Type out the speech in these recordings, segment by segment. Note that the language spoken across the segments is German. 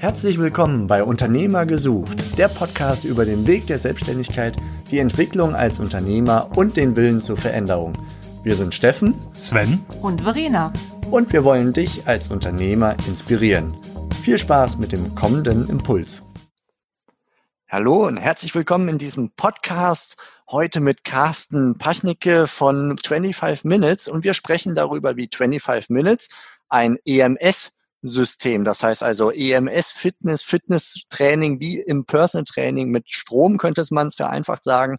Herzlich willkommen bei Unternehmer gesucht, der Podcast über den Weg der Selbstständigkeit, die Entwicklung als Unternehmer und den Willen zur Veränderung. Wir sind Steffen, Sven und Verena. Und wir wollen dich als Unternehmer inspirieren. Viel Spaß mit dem kommenden Impuls. Hallo und herzlich willkommen in diesem Podcast. Heute mit Carsten Pachnicke von 25 Minutes und wir sprechen darüber, wie 25 Minutes ein EMS System. Das heißt also EMS Fitness, Fitness Training wie im Personal Training mit Strom könnte man es vereinfacht sagen.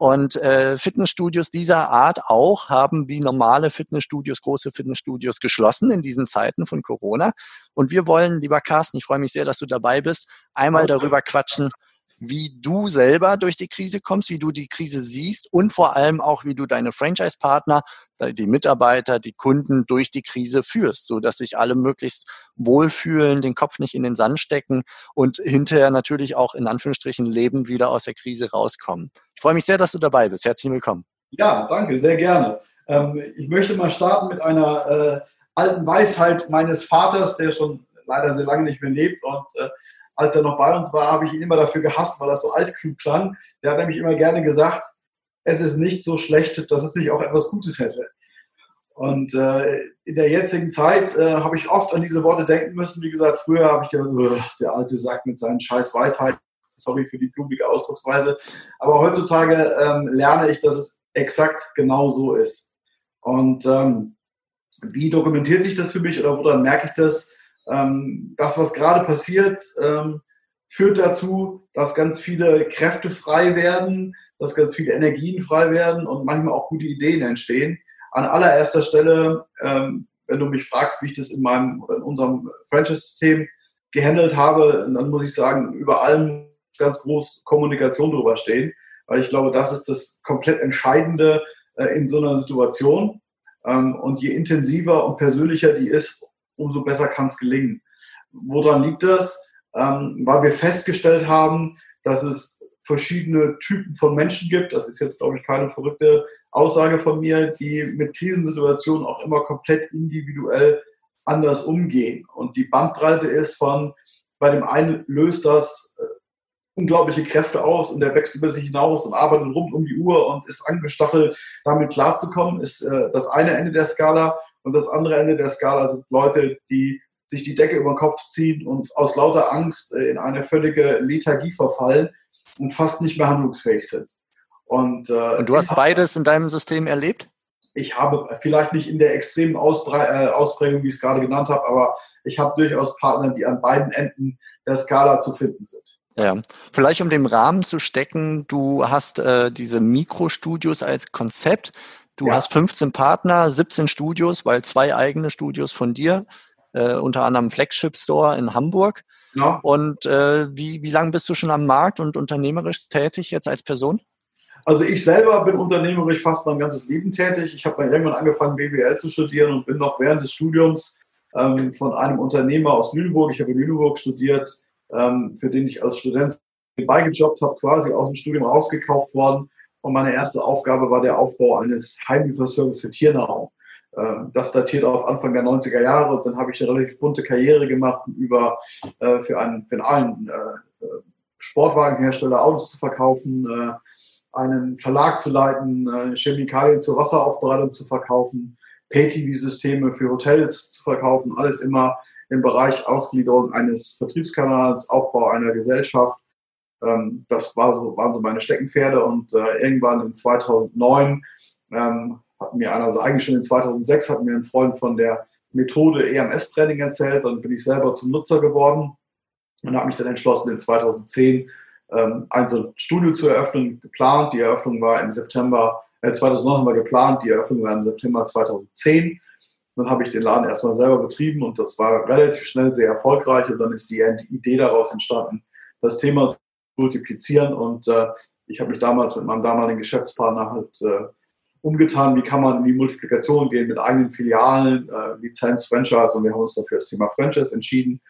Und äh, Fitnessstudios dieser Art auch haben wie normale Fitnessstudios, große Fitnessstudios geschlossen in diesen Zeiten von Corona. Und wir wollen, lieber Carsten, ich freue mich sehr, dass du dabei bist, einmal darüber quatschen, wie du selber durch die Krise kommst, wie du die Krise siehst und vor allem auch, wie du deine Franchise-Partner, die Mitarbeiter, die Kunden durch die Krise führst, so dass sich alle möglichst wohlfühlen, den Kopf nicht in den Sand stecken und hinterher natürlich auch in Anführungsstrichen Leben wieder aus der Krise rauskommen. Ich freue mich sehr, dass du dabei bist. Herzlich willkommen. Ja, danke, sehr gerne. Ähm, ich möchte mal starten mit einer äh, alten Weisheit meines Vaters, der schon leider sehr lange nicht mehr lebt und äh, als er noch bei uns war, habe ich ihn immer dafür gehasst, weil das so altklug klang. Der hat nämlich immer gerne gesagt, es ist nicht so schlecht, dass es nicht auch etwas Gutes hätte. Und äh, in der jetzigen Zeit äh, habe ich oft an diese Worte denken müssen. Wie gesagt, früher habe ich gedacht, der alte Sack mit seinen scheiß Weisheiten. Sorry für die blumige Ausdrucksweise. Aber heutzutage ähm, lerne ich, dass es exakt genau so ist. Und ähm, wie dokumentiert sich das für mich oder woran merke ich das? Ähm, das, was gerade passiert, ähm, führt dazu, dass ganz viele Kräfte frei werden, dass ganz viele Energien frei werden und manchmal auch gute Ideen entstehen. An allererster Stelle, ähm, wenn du mich fragst, wie ich das in meinem in unserem Franchise-System gehandelt habe, dann muss ich sagen, über allem ganz groß Kommunikation drüber stehen, weil ich glaube, das ist das komplett Entscheidende äh, in so einer Situation. Ähm, und je intensiver und persönlicher die ist, umso besser kann es gelingen. Woran liegt das? Ähm, weil wir festgestellt haben, dass es verschiedene Typen von Menschen gibt. Das ist jetzt, glaube ich, keine verrückte Aussage von mir, die mit Krisensituationen auch immer komplett individuell anders umgehen. Und die Bandbreite ist von, bei dem einen löst das äh, unglaubliche Kräfte aus und der wächst über sich hinaus und arbeitet rund um die Uhr und ist angestachelt, damit klarzukommen, ist äh, das eine Ende der Skala. Und das andere Ende der Skala sind Leute, die sich die Decke über den Kopf ziehen und aus lauter Angst äh, in eine völlige Lethargie verfallen und fast nicht mehr handlungsfähig sind. Und, äh, und du hast beides in deinem System erlebt? Ich habe vielleicht nicht in der extremen Ausbre äh, Ausprägung, wie ich es gerade genannt habe, aber ich habe durchaus Partner, die an beiden Enden der Skala zu finden sind. Ja, vielleicht um den Rahmen zu stecken, du hast äh, diese Mikrostudios als Konzept. Du ja. hast 15 Partner, 17 Studios, weil zwei eigene Studios von dir, äh, unter anderem Flagship Store in Hamburg. Ja. Und äh, wie, wie lange bist du schon am Markt und unternehmerisch tätig jetzt als Person? Also ich selber bin unternehmerisch fast mein ganzes Leben tätig. Ich habe irgendwann angefangen, BWL zu studieren und bin noch während des Studiums ähm, von einem Unternehmer aus Lüneburg, ich habe in Lüneburg studiert, ähm, für den ich als Student beigejobbt habe, quasi aus dem Studium rausgekauft worden und meine erste Aufgabe war der Aufbau eines Heimlieferservice für Tiernahrung. Ähm, das datiert auf Anfang der 90er Jahre. Und dann habe ich eine relativ bunte Karriere gemacht, über äh, für einen, für einen äh, Sportwagenhersteller Autos zu verkaufen, äh, einen Verlag zu leiten, Chemikalien zur Wasseraufbereitung zu verkaufen, Pay-TV-Systeme für Hotels zu verkaufen, alles immer im Bereich Ausgliederung eines Vertriebskanals, Aufbau einer Gesellschaft ähm, das war so, waren so meine Steckenpferde und äh, irgendwann in 2009 ähm, hat mir einer, also eigentlich schon in 2006 hat mir ein Freund von der Methode EMS-Training erzählt, dann bin ich selber zum Nutzer geworden und habe mich dann entschlossen, in 2010 ähm, ein so Studio zu eröffnen, geplant. Die Eröffnung war im September, äh, 2009 war geplant, die Eröffnung war im September 2010. Dann habe ich den Laden erstmal selber betrieben und das war relativ schnell sehr erfolgreich und dann ist die Idee daraus entstanden, das Thema multiplizieren. Und äh, ich habe mich damals mit meinem damaligen Geschäftspartner halt äh, umgetan, wie kann man in die Multiplikation gehen mit eigenen Filialen, äh, Lizenz, Franchise. Und wir haben uns dafür das Thema Franchise entschieden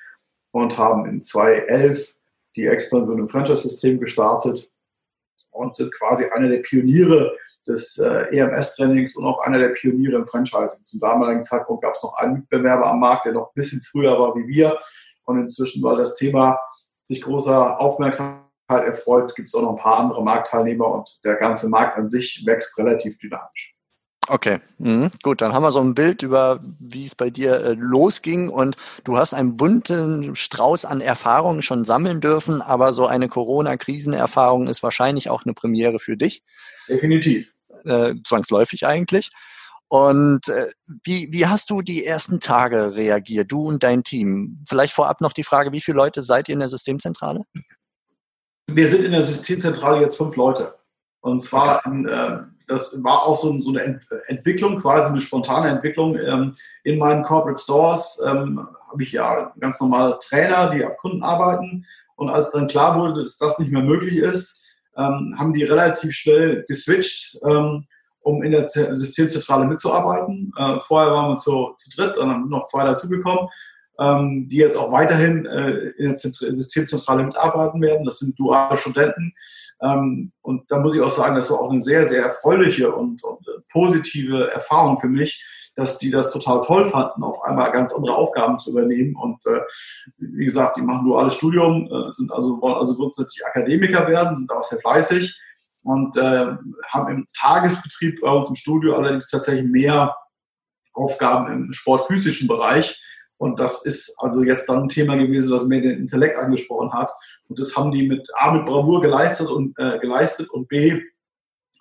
und haben in 2011 die Expansion im Franchise-System gestartet und sind quasi einer der Pioniere des äh, EMS-Trainings und auch einer der Pioniere im Franchising. Zum damaligen Zeitpunkt gab es noch einen Mitbewerber am Markt, der noch ein bisschen früher war wie wir. Und inzwischen, weil das Thema sich großer Aufmerksamkeit erfreut, gibt es auch noch ein paar andere Marktteilnehmer und der ganze Markt an sich wächst relativ dynamisch. Okay, mhm. gut, dann haben wir so ein Bild über, wie es bei dir äh, losging und du hast einen bunten Strauß an Erfahrungen schon sammeln dürfen, aber so eine Corona-Krisenerfahrung ist wahrscheinlich auch eine Premiere für dich. Definitiv. Äh, zwangsläufig eigentlich. Und äh, wie, wie hast du die ersten Tage reagiert, du und dein Team? Vielleicht vorab noch die Frage, wie viele Leute seid ihr in der Systemzentrale? Wir sind in der Systemzentrale jetzt fünf Leute. Und zwar, in, äh, das war auch so, so, eine Entwicklung, quasi eine spontane Entwicklung. Ähm, in meinen Corporate Stores ähm, habe ich ja ganz normale Trainer, die ab Kunden arbeiten. Und als dann klar wurde, dass das nicht mehr möglich ist, ähm, haben die relativ schnell geswitcht, ähm, um in der Systemzentrale mitzuarbeiten. Äh, vorher waren wir zu, zu dritt, dann sind noch zwei dazugekommen ähm, die jetzt auch weiterhin äh, in der Systemzentrale mitarbeiten werden. Das sind duale Studenten. Ähm, und da muss ich auch sagen, das war auch eine sehr, sehr erfreuliche und, und äh, positive Erfahrung für mich, dass die das total toll fanden, auf einmal ganz andere Aufgaben zu übernehmen. Und äh, wie gesagt, die machen duales Studium, äh, sind also, wollen also grundsätzlich Akademiker werden, sind auch sehr fleißig und äh, haben im Tagesbetrieb bei uns im Studio allerdings tatsächlich mehr Aufgaben im sportphysischen Bereich. Und das ist also jetzt dann ein Thema gewesen, was mir den Intellekt angesprochen hat. Und das haben die mit A mit Bravour geleistet und äh, geleistet und B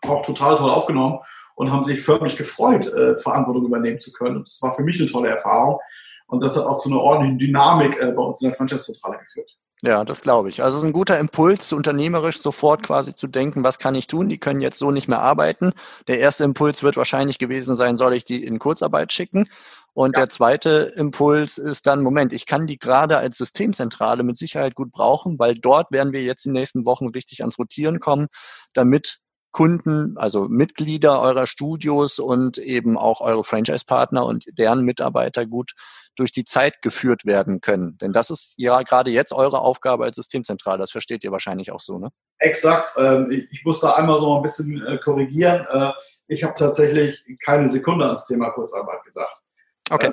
auch total toll aufgenommen und haben sich förmlich gefreut, äh, Verantwortung übernehmen zu können. Und das war für mich eine tolle Erfahrung. Und das hat auch zu einer ordentlichen Dynamik äh, bei uns in der Franchise-Zentrale geführt. Ja, das glaube ich. Also es ist ein guter Impuls, unternehmerisch sofort quasi zu denken, was kann ich tun? Die können jetzt so nicht mehr arbeiten. Der erste Impuls wird wahrscheinlich gewesen sein, soll ich die in Kurzarbeit schicken? Und ja. der zweite Impuls ist dann, Moment, ich kann die gerade als Systemzentrale mit Sicherheit gut brauchen, weil dort werden wir jetzt in den nächsten Wochen richtig ans Rotieren kommen, damit Kunden, also Mitglieder eurer Studios und eben auch eure Franchise-Partner und deren Mitarbeiter gut durch die Zeit geführt werden können. Denn das ist ja gerade jetzt eure Aufgabe als Systemzentrale. Das versteht ihr wahrscheinlich auch so, ne? Exakt. Ähm, ich muss da einmal so ein bisschen äh, korrigieren. Äh, ich habe tatsächlich keine Sekunde ans Thema Kurzarbeit gedacht. Okay.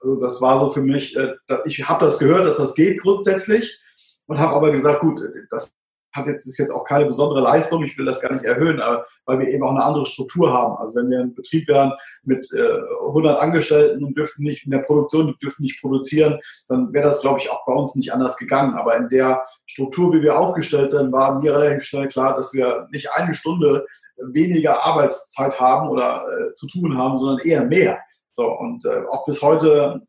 Also das war so für mich, äh, ich habe das gehört, dass das geht grundsätzlich und habe aber gesagt, gut, das hat jetzt, ist jetzt auch keine besondere Leistung, ich will das gar nicht erhöhen, aber weil wir eben auch eine andere Struktur haben. Also wenn wir ein Betrieb wären mit äh, 100 Angestellten und dürften nicht in der Produktion, die dürfen nicht produzieren, dann wäre das, glaube ich, auch bei uns nicht anders gegangen. Aber in der Struktur, wie wir aufgestellt sind, war mir relativ schnell klar, dass wir nicht eine Stunde weniger Arbeitszeit haben oder äh, zu tun haben, sondern eher mehr. So, und äh, auch bis heute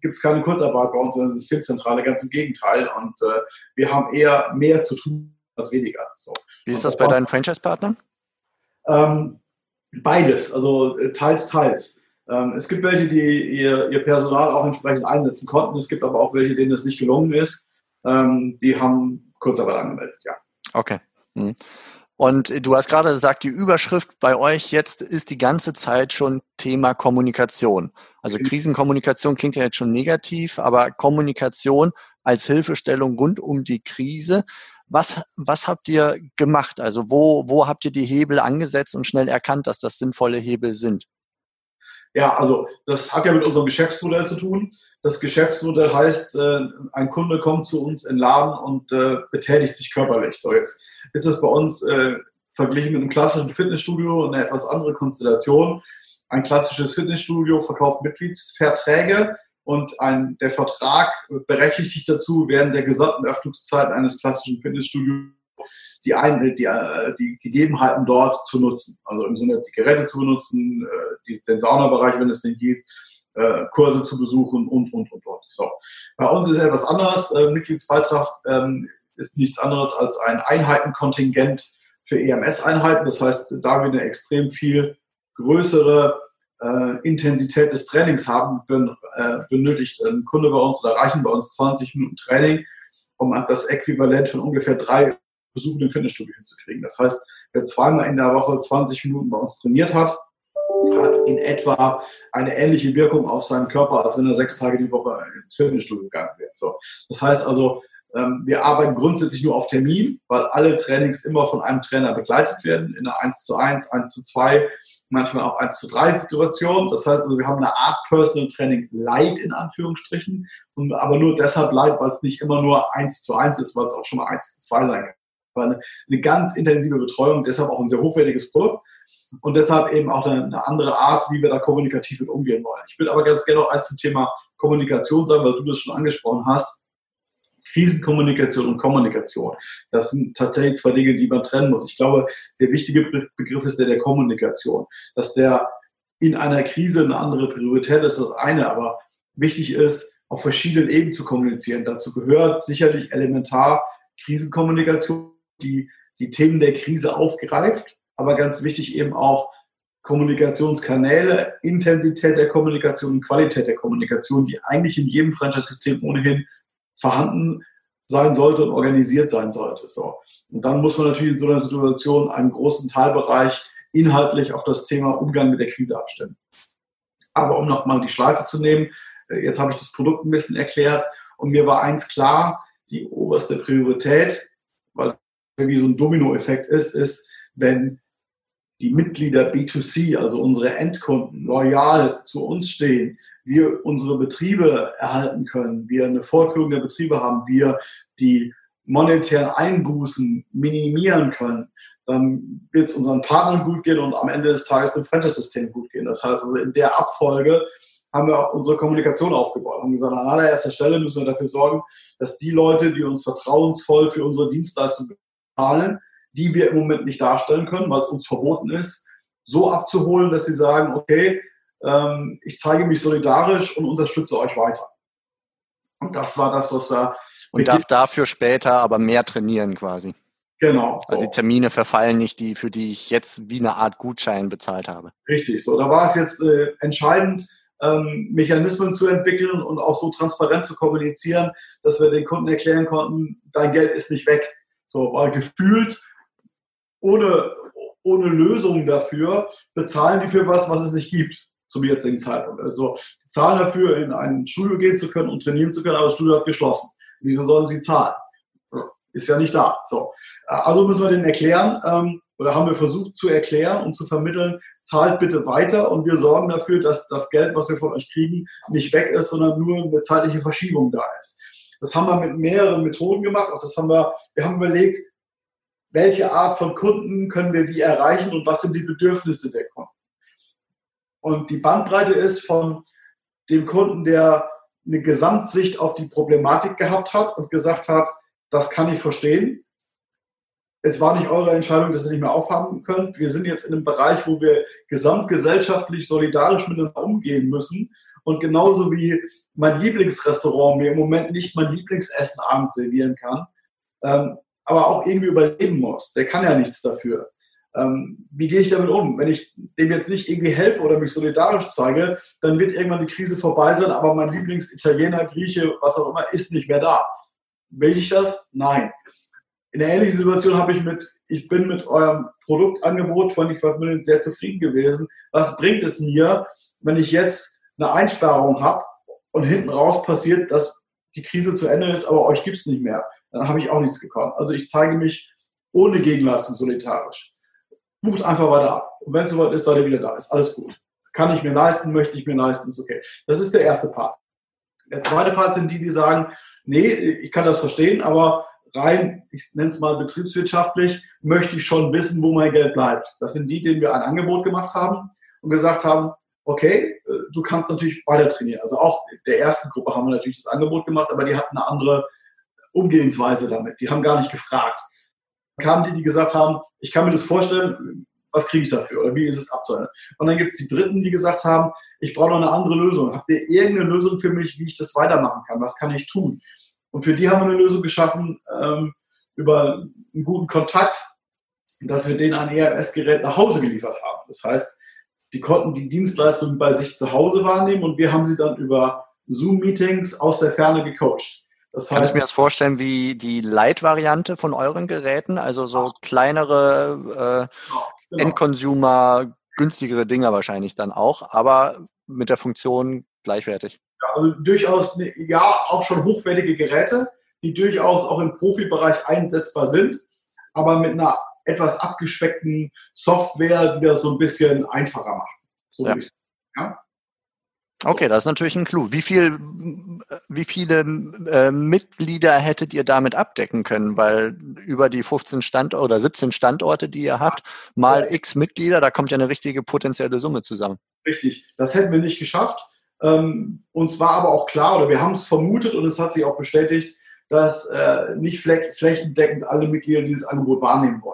gibt es keine Kurzarbeit bei uns in der Systemzentrale, ganz im Gegenteil. Und äh, wir haben eher mehr zu tun als weniger. So. Wie ist das, bei deinen Franchise-Partnern? Ähm, beides, also äh, teils, teils. Ähm, es gibt welche, die ihr, ihr, Personal auch entsprechend einsetzen konnten. Es gibt aber auch welche, denen das nicht gelungen ist. Ähm, die haben Kurzarbeit angemeldet, ja. Okay. Hm. Und du hast gerade gesagt, die Überschrift bei euch jetzt ist die ganze Zeit schon Thema Kommunikation. Also mhm. Krisenkommunikation klingt ja jetzt schon negativ, aber Kommunikation als Hilfestellung rund um die Krise. Was, was habt ihr gemacht? Also wo, wo habt ihr die Hebel angesetzt und schnell erkannt, dass das sinnvolle Hebel sind? Ja, also das hat ja mit unserem Geschäftsmodell zu tun. Das Geschäftsmodell heißt, äh, ein Kunde kommt zu uns in den Laden und äh, betätigt sich körperlich. So jetzt ist es bei uns äh, verglichen mit einem klassischen Fitnessstudio eine etwas andere Konstellation. Ein klassisches Fitnessstudio verkauft Mitgliedsverträge und ein, der Vertrag berechtigt dich dazu, während der gesamten Öffnungszeit eines klassischen Fitnessstudios die, ein, die, äh, die Gegebenheiten dort zu nutzen. Also im Sinne, die Geräte zu benutzen, äh, die, den Saunabereich, wenn es den gibt, äh, Kurse zu besuchen und, und, und, und. So. Bei uns ist etwas anders. Mitgliedsbeitrag ähm, ist nichts anderes als ein Einheitenkontingent für EMS-Einheiten. Das heißt, da wir eine extrem viel größere äh, Intensität des Trainings haben, ben, äh, benötigt ein Kunde bei uns oder reichen bei uns 20 Minuten Training, um das Äquivalent von ungefähr drei Besuchen im Fitnessstudio hinzukriegen. Das heißt, wer zweimal in der Woche 20 Minuten bei uns trainiert hat, hat in etwa eine ähnliche Wirkung auf seinen Körper, als wenn er sechs Tage die Woche ins Fitnessstudio gegangen wäre. So. Das heißt also, ähm, wir arbeiten grundsätzlich nur auf Termin, weil alle Trainings immer von einem Trainer begleitet werden, in einer 1 zu 1, 1 zu 2 manchmal auch 1 zu 3 Situationen. Das heißt also, wir haben eine Art Personal Training Light in Anführungsstrichen, und aber nur deshalb Light, weil es nicht immer nur 1 zu 1 ist, weil es auch schon mal 1 zu 2 sein kann. Eine, eine ganz intensive Betreuung, deshalb auch ein sehr hochwertiges Produkt und deshalb eben auch eine, eine, andere Art, wie wir da kommunikativ mit umgehen wollen. Ich will aber ganz gerne noch eins zum Thema Kommunikation sagen, weil du das schon angesprochen hast. Krisenkommunikation und Kommunikation. Das sind tatsächlich zwei Dinge, die man trennen muss. Ich glaube, der wichtige Begriff ist der der Kommunikation. Dass der in einer Krise eine andere Priorität ist, das eine, aber wichtig ist, auf verschiedenen Ebenen zu kommunizieren. Dazu gehört sicherlich elementar Krisenkommunikation, die die Themen der Krise aufgreift, aber ganz wichtig eben auch Kommunikationskanäle, Intensität der Kommunikation und Qualität der Kommunikation, die eigentlich in jedem Franchise-System ohnehin vorhanden sein sollte und organisiert sein sollte. So. Und dann muss man natürlich in so einer Situation einen großen Teilbereich inhaltlich auf das Thema Umgang mit der Krise abstimmen. Aber um nochmal die Schleife zu nehmen, äh, jetzt habe ich das Produkt ein bisschen erklärt und mir war eins klar, die oberste Priorität, weil wie so ein Dominoeffekt ist, ist, wenn die Mitglieder B2C, also unsere Endkunden, loyal zu uns stehen, wir unsere Betriebe erhalten können, wir eine Fortführung der Betriebe haben, wir die monetären Einbußen minimieren können, dann wird es unseren Partnern gut gehen und am Ende des Tages dem Franchise-System gut gehen. Das heißt also, in der Abfolge haben wir auch unsere Kommunikation aufgebaut. Haben gesagt, an allererster Stelle müssen wir dafür sorgen, dass die Leute, die uns vertrauensvoll für unsere Dienstleistung bezahlen, die wir im Moment nicht darstellen können, weil es uns verboten ist, so abzuholen, dass sie sagen, okay, ähm, ich zeige mich solidarisch und unterstütze euch weiter. Und das war das, was da. Und darf dafür später aber mehr trainieren quasi. Genau. So. Also die Termine verfallen nicht, die, für die ich jetzt wie eine Art Gutschein bezahlt habe. Richtig, so. Da war es jetzt äh, entscheidend, ähm, Mechanismen zu entwickeln und auch so transparent zu kommunizieren, dass wir den Kunden erklären konnten, dein Geld ist nicht weg. So, weil gefühlt ohne, ohne Lösung dafür bezahlen die für was, was es nicht gibt zum jetzigen Zeitpunkt. Also die zahlen dafür, in ein Studio gehen zu können und trainieren zu können, aber das Studio hat geschlossen. Wieso sollen sie zahlen? Ist ja nicht da. So. Also müssen wir denen erklären, ähm, oder haben wir versucht zu erklären und zu vermitteln, zahlt bitte weiter und wir sorgen dafür, dass das Geld, was wir von euch kriegen, nicht weg ist, sondern nur eine zeitliche Verschiebung da ist. Das haben wir mit mehreren Methoden gemacht. Auch das haben wir, wir haben überlegt, welche Art von Kunden können wir wie erreichen und was sind die Bedürfnisse der Kunden. Und die Bandbreite ist von dem Kunden, der eine Gesamtsicht auf die Problematik gehabt hat und gesagt hat, das kann ich verstehen. Es war nicht eure Entscheidung, dass ihr nicht mehr aufhaben könnt. Wir sind jetzt in einem Bereich, wo wir gesamtgesellschaftlich solidarisch miteinander umgehen müssen. Und genauso wie mein Lieblingsrestaurant mir im Moment nicht mein Lieblingsessen abends servieren kann, ähm, aber auch irgendwie überleben muss. Der kann ja nichts dafür. Ähm, wie gehe ich damit um? Wenn ich dem jetzt nicht irgendwie helfe oder mich solidarisch zeige, dann wird irgendwann die Krise vorbei sein, aber mein Lieblingsitaliener, Grieche, was auch immer, ist nicht mehr da. Will ich das? Nein. In einer ähnlichen Situation habe ich mit, ich bin mit eurem Produktangebot 25 Minuten sehr zufrieden gewesen. Was bringt es mir, wenn ich jetzt eine Einsparung habe und hinten raus passiert, dass die Krise zu Ende ist, aber euch gibt es nicht mehr? Dann habe ich auch nichts gekonnt. Also ich zeige mich ohne Gegenleistung solidarisch bucht einfach weiter ab. Und wenn es soweit ist, seid ihr wieder da. Ist alles gut. Kann ich mir leisten, möchte ich mir leisten, ist okay. Das ist der erste Part. Der zweite Part sind die, die sagen, nee, ich kann das verstehen, aber rein, ich nenne es mal betriebswirtschaftlich, möchte ich schon wissen, wo mein Geld bleibt. Das sind die, denen wir ein Angebot gemacht haben und gesagt haben, okay, äh, du kannst natürlich weiter trainieren. Also auch der ersten Gruppe haben wir natürlich das Angebot gemacht, aber die hatten eine andere Umgehensweise damit. Die haben gar nicht gefragt kamen die, die gesagt haben, ich kann mir das vorstellen, was kriege ich dafür oder wie ist es abzuhalten. Und dann gibt es die Dritten, die gesagt haben, ich brauche noch eine andere Lösung. Habt ihr irgendeine Lösung für mich, wie ich das weitermachen kann? Was kann ich tun? Und für die haben wir eine Lösung geschaffen ähm, über einen guten Kontakt, dass wir denen ein ERS-Gerät nach Hause geliefert haben. Das heißt, die konnten die Dienstleistung bei sich zu Hause wahrnehmen und wir haben sie dann über Zoom-Meetings aus der Ferne gecoacht. Das heißt, Kann ich mir das vorstellen wie die Light-Variante von euren Geräten? Also so kleinere äh, genau, genau. Endconsumer, günstigere Dinger wahrscheinlich dann auch, aber mit der Funktion gleichwertig. Ja, also durchaus, ne, ja, auch schon hochwertige Geräte, die durchaus auch im Profibereich einsetzbar sind, aber mit einer etwas abgespeckten Software, die das so ein bisschen einfacher macht. So ja. ja? Okay, das ist natürlich ein Clou. Wie viel, wie viele äh, Mitglieder hättet ihr damit abdecken können? Weil über die 15 Standorte oder 17 Standorte, die ihr habt, mal x Mitglieder, da kommt ja eine richtige potenzielle Summe zusammen. Richtig, das hätten wir nicht geschafft. Ähm, uns war aber auch klar, oder wir haben es vermutet und es hat sich auch bestätigt, dass äh, nicht flächendeckend alle Mitglieder dieses Angebot wahrnehmen wollen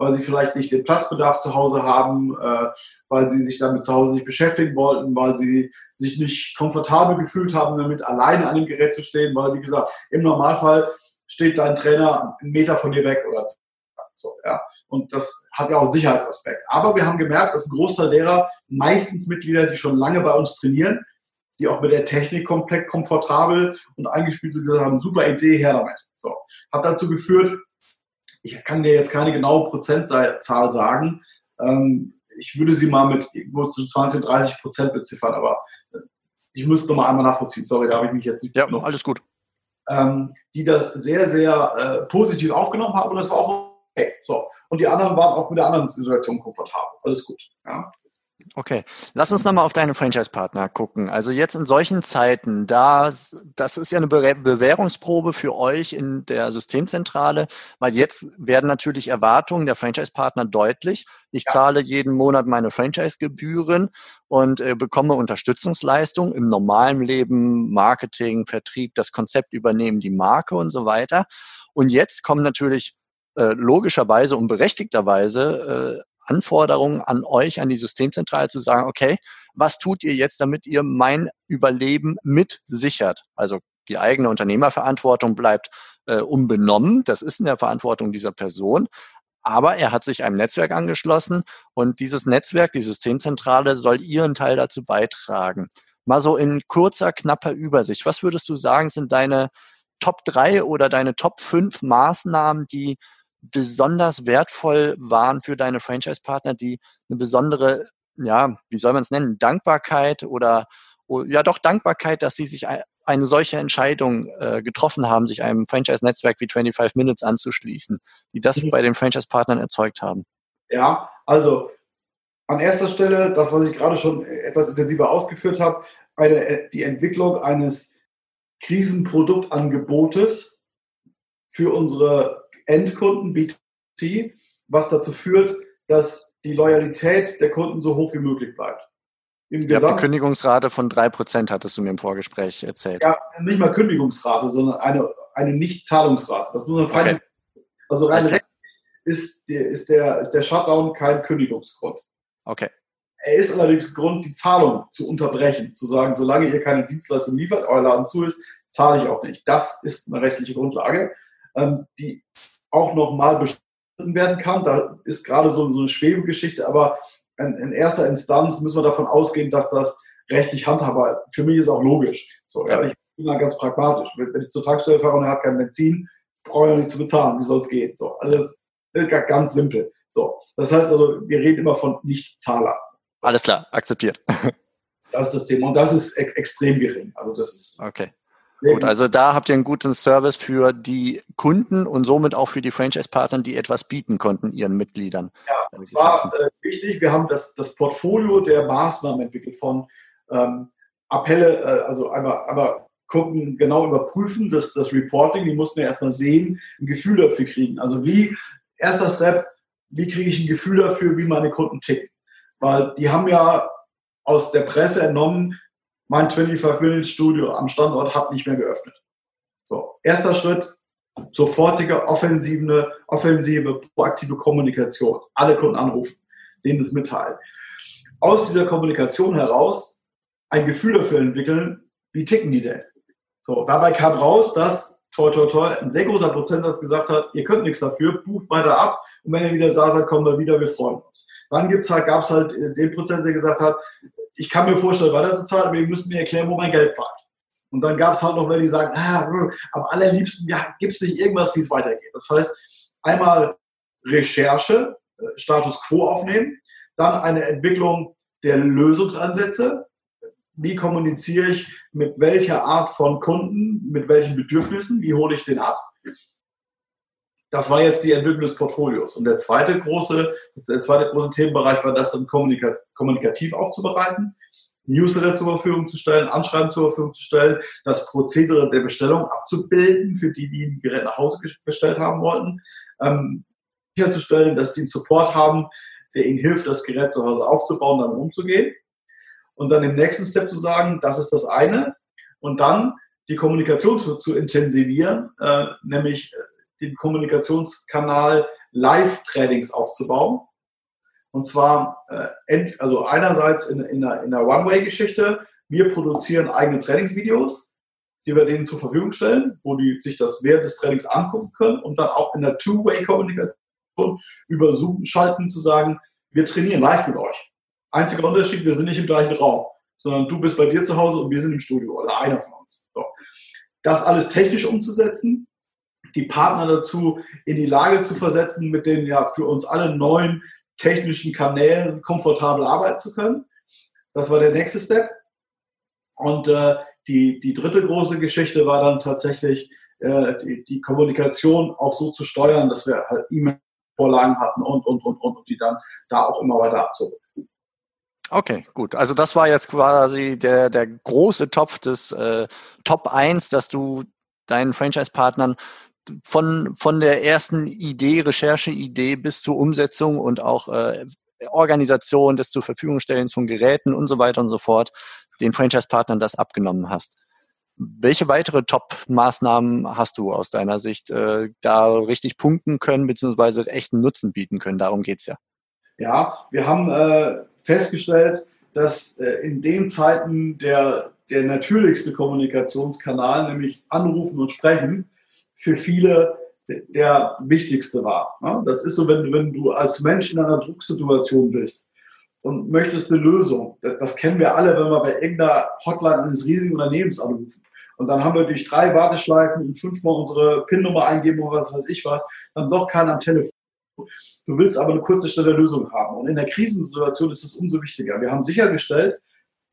weil sie vielleicht nicht den Platzbedarf zu Hause haben, äh, weil sie sich damit zu Hause nicht beschäftigen wollten, weil sie sich nicht komfortabel gefühlt haben, damit alleine an dem Gerät zu stehen, weil, wie gesagt, im Normalfall steht dein Trainer einen Meter von dir weg oder so, ja. Und das hat ja auch einen Sicherheitsaspekt. Aber wir haben gemerkt, dass ein Großteil derer, meistens Mitglieder, die schon lange bei uns trainieren, die auch mit der Technik komplett komfortabel und eingespielt sind, haben, super Idee, her damit. So. Hat dazu geführt, ich kann dir jetzt keine genaue Prozentzahl sagen. Ähm, ich würde sie mal mit irgendwo zu 20 und 30 Prozent beziffern, aber äh, ich müsste noch mal einmal nachvollziehen. Sorry, da habe ich mich jetzt nicht. Ja, noch. alles gut. Ähm, die das sehr, sehr äh, positiv aufgenommen haben und das war auch okay. So. Und die anderen waren auch mit der anderen Situation komfortabel. Alles gut. Ja. Okay, lass uns nochmal auf deine Franchise-Partner gucken. Also jetzt in solchen Zeiten, da, das ist ja eine Bewährungsprobe für euch in der Systemzentrale, weil jetzt werden natürlich Erwartungen der Franchise-Partner deutlich. Ich ja. zahle jeden Monat meine Franchise-Gebühren und äh, bekomme Unterstützungsleistung im normalen Leben, Marketing, Vertrieb, das Konzept übernehmen, die Marke und so weiter. Und jetzt kommen natürlich äh, logischerweise und berechtigterweise äh, Anforderungen an euch, an die Systemzentrale zu sagen, okay, was tut ihr jetzt, damit ihr mein Überleben mit sichert? Also die eigene Unternehmerverantwortung bleibt äh, unbenommen. Das ist in der Verantwortung dieser Person. Aber er hat sich einem Netzwerk angeschlossen und dieses Netzwerk, die Systemzentrale, soll ihren Teil dazu beitragen. Mal so in kurzer, knapper Übersicht. Was würdest du sagen, sind deine Top drei oder deine Top fünf Maßnahmen, die besonders wertvoll waren für deine Franchise-Partner, die eine besondere, ja, wie soll man es nennen, Dankbarkeit oder, ja doch Dankbarkeit, dass sie sich eine solche Entscheidung äh, getroffen haben, sich einem Franchise-Netzwerk wie 25 Minutes anzuschließen, die das mhm. bei den Franchise-Partnern erzeugt haben? Ja, also an erster Stelle, das, was ich gerade schon etwas intensiver ausgeführt habe, eine, die Entwicklung eines Krisenproduktangebotes für unsere Endkunden, B2C, was dazu führt, dass die Loyalität der Kunden so hoch wie möglich bleibt. Im ja, eine Kündigungsrate von 3% hattest du mir im Vorgespräch erzählt. Ja, nicht mal Kündigungsrate, sondern eine, eine Nicht-Zahlungsrate. Das muss man fein. Okay. Also rein also, ist, der, ist, der, ist der Shutdown kein Kündigungsgrund. Okay. Er ist allerdings Grund, die Zahlung zu unterbrechen, zu sagen, solange ihr keine Dienstleistung liefert, euer Laden zu ist, zahle ich auch nicht. Das ist eine rechtliche Grundlage, ähm, die auch nochmal bestritten werden kann. Da ist gerade so, so eine Schwebegeschichte, aber in, in, erster Instanz müssen wir davon ausgehen, dass das rechtlich handhabbar ist. Für mich ist auch logisch. So, ja, ich bin da ganz pragmatisch. Wenn ich zur Tankstelle fahre und er hat kein Benzin, brauche ich auch nicht zu bezahlen. Wie soll es gehen? So, alles ganz simpel. So, das heißt also, wir reden immer von Nicht-Zahler. Alles klar, akzeptiert. Das ist das Thema und das ist e extrem gering. Also das ist okay. Gut, also da habt ihr einen guten Service für die Kunden und somit auch für die Franchise-Partner, die etwas bieten konnten ihren Mitgliedern. Ja, das war äh, wichtig. Wir haben das, das Portfolio der Maßnahmen entwickelt von ähm, Appelle, äh, also einmal, einmal gucken, genau überprüfen, das, das Reporting, die mussten wir erstmal sehen, ein Gefühl dafür kriegen. Also wie, erster Step, wie kriege ich ein Gefühl dafür, wie meine Kunden ticken? Weil die haben ja aus der Presse entnommen, mein 25-Minute-Studio am Standort hat nicht mehr geöffnet. So, erster Schritt, sofortige offensive, offensive, proaktive Kommunikation. Alle Kunden anrufen, denen es mitteilen. Aus dieser Kommunikation heraus ein Gefühl dafür entwickeln, wie ticken die denn? So, dabei kam raus, dass toi, toi, toi, ein sehr großer Prozentsatz gesagt hat, ihr könnt nichts dafür, bucht weiter ab und wenn ihr wieder da seid, kommen wir wieder, wir freuen uns. Dann gibt's halt, gab es halt den Prozent, der gesagt hat, ich kann mir vorstellen, weiterzuzahlen, aber ihr müsst mir erklären, wo mein Geld bleibt. Und dann gab es halt noch welche, die sagen, ah, am allerliebsten ja, gibt es nicht irgendwas, wie es weitergeht. Das heißt, einmal Recherche, äh, Status quo aufnehmen, dann eine Entwicklung der Lösungsansätze. Wie kommuniziere ich mit welcher Art von Kunden, mit welchen Bedürfnissen, wie hole ich den ab? Das war jetzt die Entwicklung des Portfolios. Und der zweite große, der zweite große Themenbereich war das dann kommunikativ aufzubereiten, Newsletter zur Verfügung zu stellen, Anschreiben zur Verfügung zu stellen, das Prozedere der Bestellung abzubilden für die, die ein Gerät nach Hause bestellt haben wollten, ähm, sicherzustellen, dass die einen Support haben, der ihnen hilft, das Gerät zu Hause aufzubauen, damit umzugehen. Und dann im nächsten Step zu sagen, das ist das eine. Und dann die Kommunikation zu, zu intensivieren, äh, nämlich den Kommunikationskanal Live-Trainings aufzubauen. Und zwar, äh, also einerseits in, in einer, in einer One-Way-Geschichte. Wir produzieren eigene Trainingsvideos, die wir denen zur Verfügung stellen, wo die sich das während des Trainings angucken können und dann auch in der Two-Way-Kommunikation über Zoom schalten, zu sagen, wir trainieren live mit euch. Einziger Unterschied, wir sind nicht im gleichen Raum, sondern du bist bei dir zu Hause und wir sind im Studio oder einer von uns. So. Das alles technisch umzusetzen, die Partner dazu in die Lage zu versetzen, mit den ja für uns alle neuen technischen Kanälen komfortabel arbeiten zu können. Das war der nächste Step. Und äh, die, die dritte große Geschichte war dann tatsächlich äh, die, die Kommunikation auch so zu steuern, dass wir halt E-Mail-Vorlagen hatten und, und, und, und, und die dann da auch immer weiter abzurufen. Okay, gut. Also das war jetzt quasi der, der große Topf des äh, Top 1, dass du deinen Franchise-Partnern von, von der ersten Idee, Rechercheidee bis zur Umsetzung und auch äh, Organisation des zur Verfügung stellens von Geräten und so weiter und so fort, den Franchise-Partnern das abgenommen hast. Welche weitere Top-Maßnahmen hast du aus deiner Sicht, äh, da richtig punkten können, beziehungsweise echten Nutzen bieten können? Darum geht's ja. Ja, wir haben äh, festgestellt, dass äh, in den Zeiten der, der natürlichste Kommunikationskanal, nämlich Anrufen und Sprechen, für viele der wichtigste war. Das ist so, wenn, wenn du als Mensch in einer Drucksituation bist und möchtest eine Lösung. Das, das kennen wir alle, wenn wir bei irgendeiner Hotline eines riesigen Unternehmens anrufen. Und dann haben wir durch drei Warteschleifen und fünfmal unsere PIN-Nummer eingeben oder was weiß ich was, dann doch keiner am Telefon. Du willst aber eine kurze, schnelle Lösung haben. Und in der Krisensituation ist es umso wichtiger. Wir haben sichergestellt,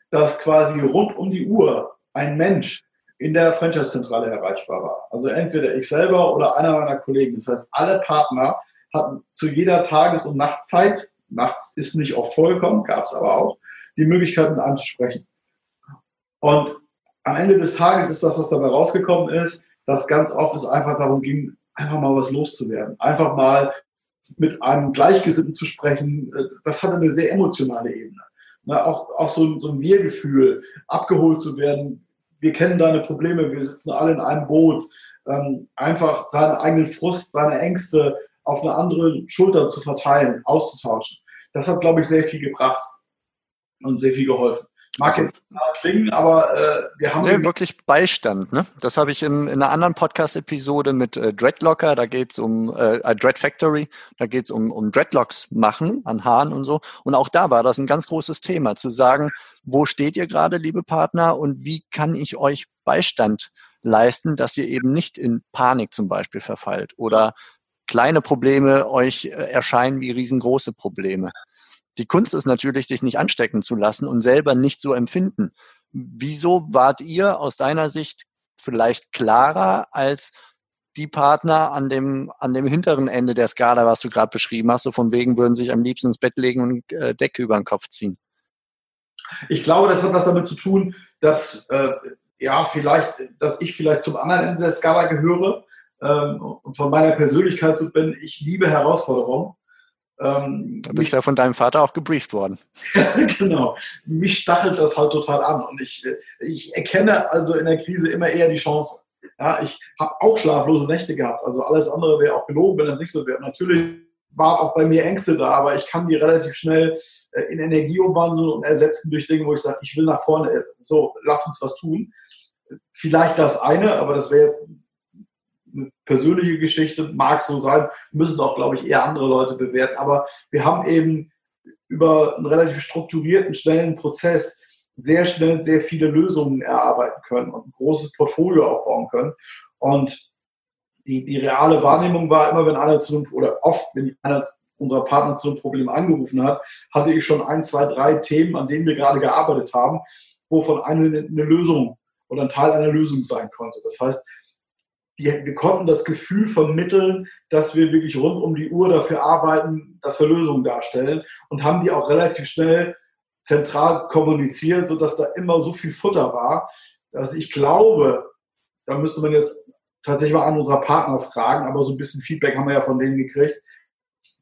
dass quasi rund um die Uhr ein Mensch in der Franchise-Zentrale erreichbar war. Also entweder ich selber oder einer meiner Kollegen. Das heißt, alle Partner hatten zu jeder Tages- und Nachtzeit, nachts ist nicht oft vorgekommen, gab es aber auch, die Möglichkeit mit einem zu sprechen. Und am Ende des Tages ist das, was dabei rausgekommen ist, dass ganz oft es einfach darum ging, einfach mal was loszuwerden. Einfach mal mit einem Gleichgesinnten zu sprechen. Das hatte eine sehr emotionale Ebene. auch, auch so, so ein Wir-Gefühl, abgeholt zu werden, wir kennen deine Probleme, wir sitzen alle in einem Boot. Ähm, einfach seinen eigenen Frust, seine Ängste auf eine andere Schulter zu verteilen, auszutauschen. Das hat, glaube ich, sehr viel gebracht und sehr viel geholfen. Mag also, jetzt klingen, aber äh, wir haben. Nee, wirklich Beistand, ne? Das habe ich in, in einer anderen Podcast-Episode mit äh, Dreadlocker, da geht's um äh, äh, Dread Factory, da geht's um, um Dreadlocks machen an Haaren und so. Und auch da war das ein ganz großes Thema, zu sagen, wo steht ihr gerade, liebe Partner, und wie kann ich euch Beistand leisten, dass ihr eben nicht in Panik zum Beispiel verfallt oder kleine Probleme euch äh, erscheinen wie riesengroße Probleme. Die Kunst ist natürlich, sich nicht anstecken zu lassen und selber nicht so empfinden. Wieso wart ihr aus deiner Sicht vielleicht klarer als die Partner an dem, an dem hinteren Ende der Skala, was du gerade beschrieben hast, so von wegen würden sich am liebsten ins Bett legen und äh, Decke über den Kopf ziehen? Ich glaube, das hat was damit zu tun, dass äh, ja vielleicht, dass ich vielleicht zum anderen Ende der Skala gehöre ähm, und von meiner Persönlichkeit so bin. Ich liebe Herausforderungen ähm, da bist ja von deinem Vater auch gebrieft worden. genau. Mich stachelt das halt total an. Und ich, ich erkenne also in der Krise immer eher die Chance. Ja, ich habe auch schlaflose Nächte gehabt. Also alles andere wäre auch gelogen, wenn das nicht so wäre. Natürlich waren auch bei mir Ängste da, aber ich kann die relativ schnell äh, in Energie umwandeln und ersetzen durch Dinge, wo ich sage, ich will nach vorne. So, lass uns was tun. Vielleicht das eine, aber das wäre jetzt persönliche Geschichte, mag so sein, müssen auch, glaube ich, eher andere Leute bewerten. Aber wir haben eben über einen relativ strukturierten, schnellen Prozess sehr schnell sehr viele Lösungen erarbeiten können und ein großes Portfolio aufbauen können. Und die, die reale Wahrnehmung war immer, wenn einer zu einem, oder oft, wenn einer unserer Partner zu einem Problem angerufen hat, hatte ich schon ein, zwei, drei Themen, an denen wir gerade gearbeitet haben, wovon eine eine Lösung oder ein Teil einer Lösung sein konnte. Das heißt, die, wir konnten das Gefühl vermitteln, dass wir wirklich rund um die Uhr dafür arbeiten, dass wir Lösungen darstellen und haben die auch relativ schnell zentral kommuniziert, sodass da immer so viel Futter war, dass ich glaube, da müsste man jetzt tatsächlich mal an unserer Partner fragen, aber so ein bisschen Feedback haben wir ja von denen gekriegt,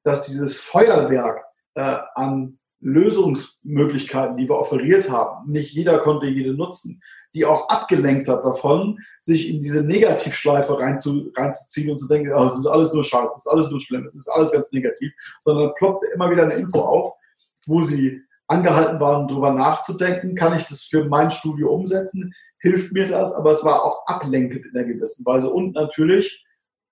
dass dieses Feuerwerk äh, an Lösungsmöglichkeiten, die wir offeriert haben, nicht jeder konnte jede nutzen, die auch abgelenkt hat davon, sich in diese Negativschleife reinzu, reinzuziehen und zu denken, oh, es ist alles nur Scheiße, es ist alles nur schlimm, es ist alles ganz negativ, sondern ploppte immer wieder eine Info auf, wo sie angehalten waren, darüber nachzudenken, kann ich das für mein Studio umsetzen, hilft mir das, aber es war auch ablenkend in einer gewissen Weise und natürlich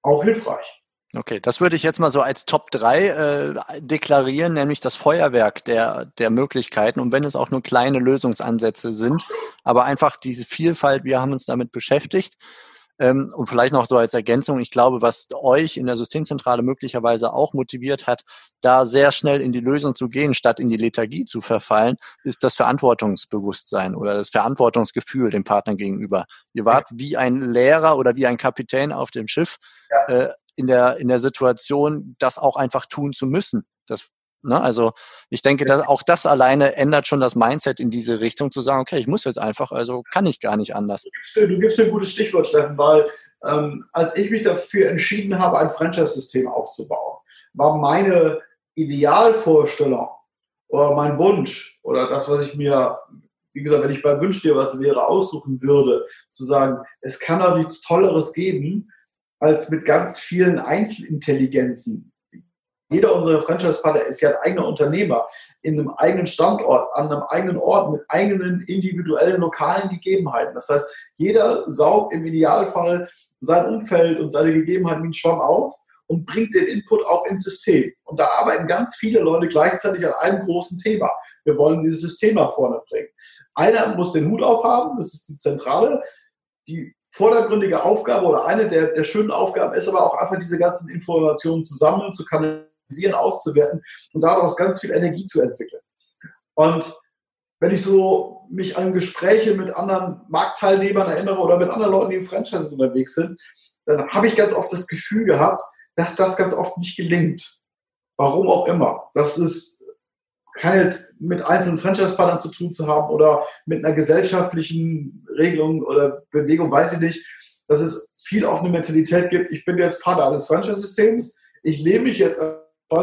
auch hilfreich. Okay, das würde ich jetzt mal so als Top 3 äh, deklarieren, nämlich das Feuerwerk der, der Möglichkeiten. Und wenn es auch nur kleine Lösungsansätze sind, aber einfach diese Vielfalt, wir haben uns damit beschäftigt. Ähm, und vielleicht noch so als Ergänzung, ich glaube, was euch in der Systemzentrale möglicherweise auch motiviert hat, da sehr schnell in die Lösung zu gehen, statt in die Lethargie zu verfallen, ist das Verantwortungsbewusstsein oder das Verantwortungsgefühl dem Partner gegenüber. Ihr wart wie ein Lehrer oder wie ein Kapitän auf dem Schiff. Ja. Äh, in der, in der Situation, das auch einfach tun zu müssen. Das, ne? Also ich denke, dass auch das alleine ändert schon das Mindset in diese Richtung, zu sagen, okay, ich muss jetzt einfach, also kann ich gar nicht anders. Du gibst ein gutes Stichwort, Steffen, weil ähm, als ich mich dafür entschieden habe, ein Franchise-System aufzubauen, war meine Idealvorstellung oder mein Wunsch oder das, was ich mir, wie gesagt, wenn ich bei Wünsch dir was wäre, aussuchen würde, zu sagen, es kann doch nichts Tolleres geben, als mit ganz vielen Einzelintelligenzen. Jeder unserer Franchise-Partner ist ja ein eigener Unternehmer in einem eigenen Standort, an einem eigenen Ort mit eigenen individuellen lokalen Gegebenheiten. Das heißt, jeder saugt im Idealfall sein Umfeld und seine Gegebenheiten wie ein Schwamm auf und bringt den Input auch ins System. Und da arbeiten ganz viele Leute gleichzeitig an einem großen Thema. Wir wollen dieses System nach vorne bringen. Einer muss den Hut aufhaben, das ist die Zentrale. Die vordergründige Aufgabe oder eine der, der schönen Aufgaben ist aber auch einfach diese ganzen Informationen zu sammeln, zu kanalisieren, auszuwerten und daraus ganz viel Energie zu entwickeln. Und wenn ich so mich an Gespräche mit anderen Marktteilnehmern erinnere oder mit anderen Leuten, die im Franchise unterwegs sind, dann habe ich ganz oft das Gefühl gehabt, dass das ganz oft nicht gelingt. Warum auch immer. Das ist kann jetzt mit einzelnen Franchise-Partnern zu tun zu haben oder mit einer gesellschaftlichen Regelung oder Bewegung, weiß ich nicht, dass es viel auch eine Mentalität gibt, ich bin jetzt Partner eines Franchise-Systems, ich lehne mich jetzt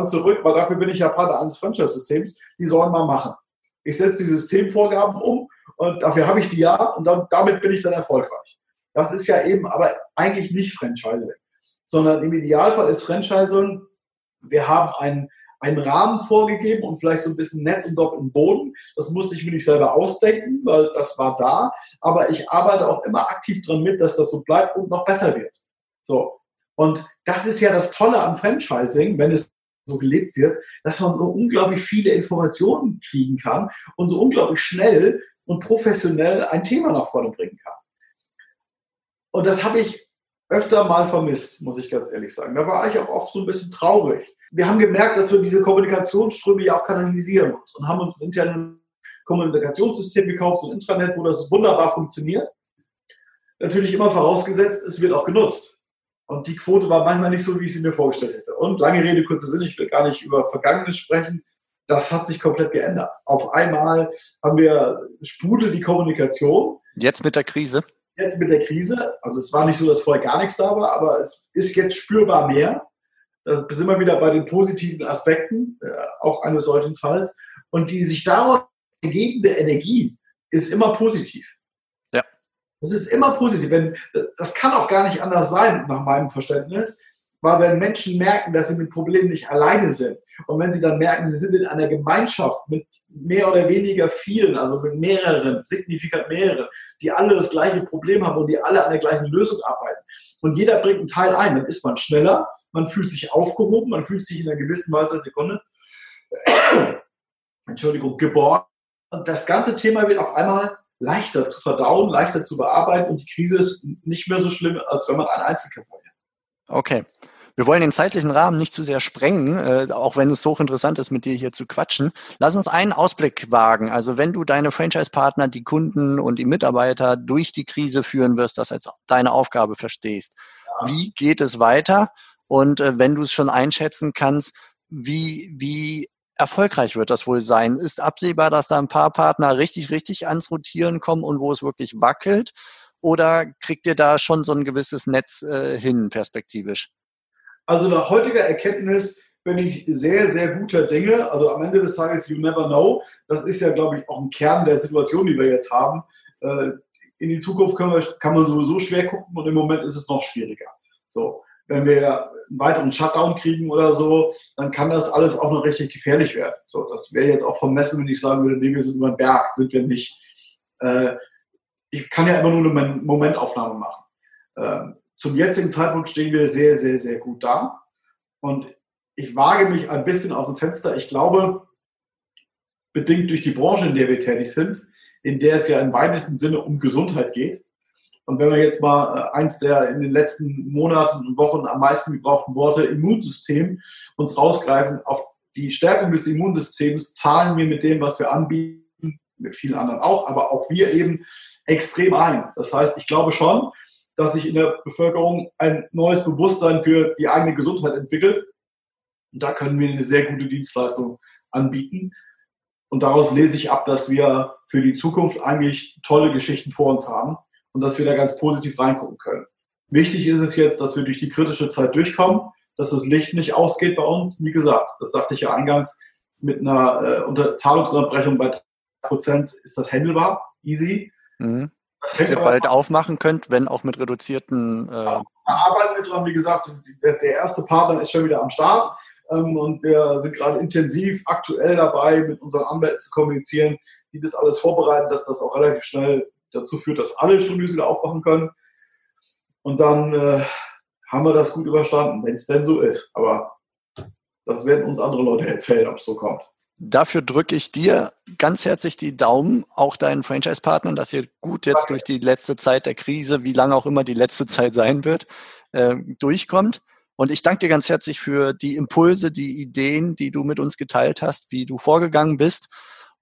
zurück, weil dafür bin ich ja Partner eines Franchise-Systems, die sollen mal machen. Ich setze die Systemvorgaben um und dafür habe ich die ja und dann, damit bin ich dann erfolgreich. Das ist ja eben aber eigentlich nicht Franchising, sondern im Idealfall ist Franchising, wir haben einen einen Rahmen vorgegeben und vielleicht so ein bisschen Netz und doppelten Boden. Das musste ich mir nicht selber ausdenken, weil das war da. Aber ich arbeite auch immer aktiv dran mit, dass das so bleibt und noch besser wird. So. Und das ist ja das Tolle am Franchising, wenn es so gelebt wird, dass man so unglaublich viele Informationen kriegen kann und so unglaublich schnell und professionell ein Thema nach vorne bringen kann. Und das habe ich öfter mal vermisst, muss ich ganz ehrlich sagen. Da war ich auch oft so ein bisschen traurig wir haben gemerkt, dass wir diese Kommunikationsströme ja auch kanalisieren müssen und haben uns ein internes Kommunikationssystem gekauft, so ein Intranet, wo das wunderbar funktioniert. Natürlich immer vorausgesetzt, es wird auch genutzt. Und die Quote war manchmal nicht so, wie ich sie mir vorgestellt hätte. Und lange Rede, kurzer Sinn, ich will gar nicht über Vergangenes sprechen. Das hat sich komplett geändert. Auf einmal haben wir Sprudel die Kommunikation. Jetzt mit der Krise? Jetzt mit der Krise. Also es war nicht so, dass vorher gar nichts da war, aber es ist jetzt spürbar mehr. Da sind wir wieder bei den positiven Aspekten, äh, auch eines solchen Falls. Und die sich daraus ergebende Energie ist immer positiv. Ja. Das ist immer positiv. Wenn, das kann auch gar nicht anders sein, nach meinem Verständnis. Weil wenn Menschen merken, dass sie mit Problemen nicht alleine sind und wenn sie dann merken, sie sind in einer Gemeinschaft mit mehr oder weniger vielen, also mit mehreren, signifikant mehreren, die alle das gleiche Problem haben und die alle an der gleichen Lösung arbeiten und jeder bringt einen Teil ein, dann ist man schneller, man fühlt sich aufgehoben, man fühlt sich in einer gewissen Weise, Sekunde, Entschuldigung, geborgen. Und das ganze Thema wird auf einmal leichter zu verdauen, leichter zu bearbeiten und die Krise ist nicht mehr so schlimm, als wenn man ein Einzelkämpfer wäre. Okay. Wir wollen den zeitlichen Rahmen nicht zu sehr sprengen, äh, auch wenn es hochinteressant ist, mit dir hier zu quatschen. Lass uns einen Ausblick wagen. Also wenn du deine Franchise-Partner, die Kunden und die Mitarbeiter durch die Krise führen wirst, das als deine Aufgabe verstehst. Ja. Wie geht es weiter? Und äh, wenn du es schon einschätzen kannst, wie, wie erfolgreich wird das wohl sein? Ist absehbar, dass da ein paar Partner richtig, richtig ans Rotieren kommen und wo es wirklich wackelt? Oder kriegt ihr da schon so ein gewisses Netz äh, hin, perspektivisch? Also nach heutiger Erkenntnis bin ich sehr, sehr guter Dinge. Also am Ende des Tages, you never know. Das ist ja, glaube ich, auch ein Kern der Situation, die wir jetzt haben. Äh, in die Zukunft kann man sowieso schwer gucken und im Moment ist es noch schwieriger. So, wenn wir einen weiteren Shutdown kriegen oder so, dann kann das alles auch noch richtig gefährlich werden. So, das wäre jetzt auch vom Messen, wenn ich sagen würde, nee, wir sind über den Berg, sind wir nicht. Äh, ich kann ja immer nur eine Momentaufnahme machen. Ähm, zum jetzigen Zeitpunkt stehen wir sehr, sehr, sehr gut da. Und ich wage mich ein bisschen aus dem Fenster. Ich glaube, bedingt durch die Branche, in der wir tätig sind, in der es ja im weitesten Sinne um Gesundheit geht. Und wenn wir jetzt mal äh, eins der in den letzten Monaten und Wochen am meisten gebrauchten Worte Immunsystem uns rausgreifen, auf die Stärkung des Immunsystems zahlen wir mit dem, was wir anbieten, mit vielen anderen auch, aber auch wir eben extrem ein. Das heißt, ich glaube schon, dass sich in der Bevölkerung ein neues Bewusstsein für die eigene Gesundheit entwickelt. Und da können wir eine sehr gute Dienstleistung anbieten. Und daraus lese ich ab, dass wir für die Zukunft eigentlich tolle Geschichten vor uns haben und dass wir da ganz positiv reingucken können. Wichtig ist es jetzt, dass wir durch die kritische Zeit durchkommen, dass das Licht nicht ausgeht bei uns. Wie gesagt, das sagte ich ja eingangs, mit einer äh, Zahlungsunterbrechung bei Prozent ist das handelbar, easy. Mhm dass ihr bald aufmachen könnt, wenn auch mit reduzierten. Äh ja, da arbeiten wir dran, wie gesagt, der, der, erste Partner ist schon wieder am Start ähm, und wir sind gerade intensiv aktuell dabei, mit unseren Anwälten zu kommunizieren, die das alles vorbereiten, dass das auch relativ schnell dazu führt, dass alle Studios wieder aufmachen können. Und dann äh, haben wir das gut überstanden, wenn es denn so ist. Aber das werden uns andere Leute erzählen, ob es so kommt. Dafür drücke ich dir ganz herzlich die Daumen, auch deinen Franchise-Partnern, dass ihr gut jetzt durch die letzte Zeit der Krise, wie lange auch immer die letzte Zeit sein wird, äh, durchkommt. Und ich danke dir ganz herzlich für die Impulse, die Ideen, die du mit uns geteilt hast, wie du vorgegangen bist.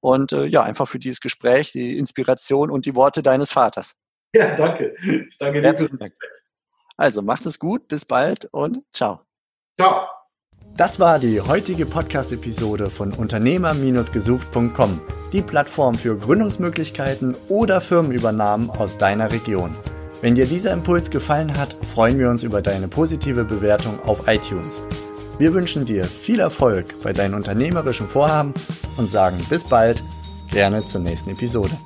Und äh, ja, einfach für dieses Gespräch, die Inspiration und die Worte deines Vaters. Ja, danke. Ich danke dir. Herzlichen Dank. Also macht es gut, bis bald und ciao. Ciao. Das war die heutige Podcast-Episode von Unternehmer-gesucht.com, die Plattform für Gründungsmöglichkeiten oder Firmenübernahmen aus deiner Region. Wenn dir dieser Impuls gefallen hat, freuen wir uns über deine positive Bewertung auf iTunes. Wir wünschen dir viel Erfolg bei deinen unternehmerischen Vorhaben und sagen bis bald, gerne zur nächsten Episode.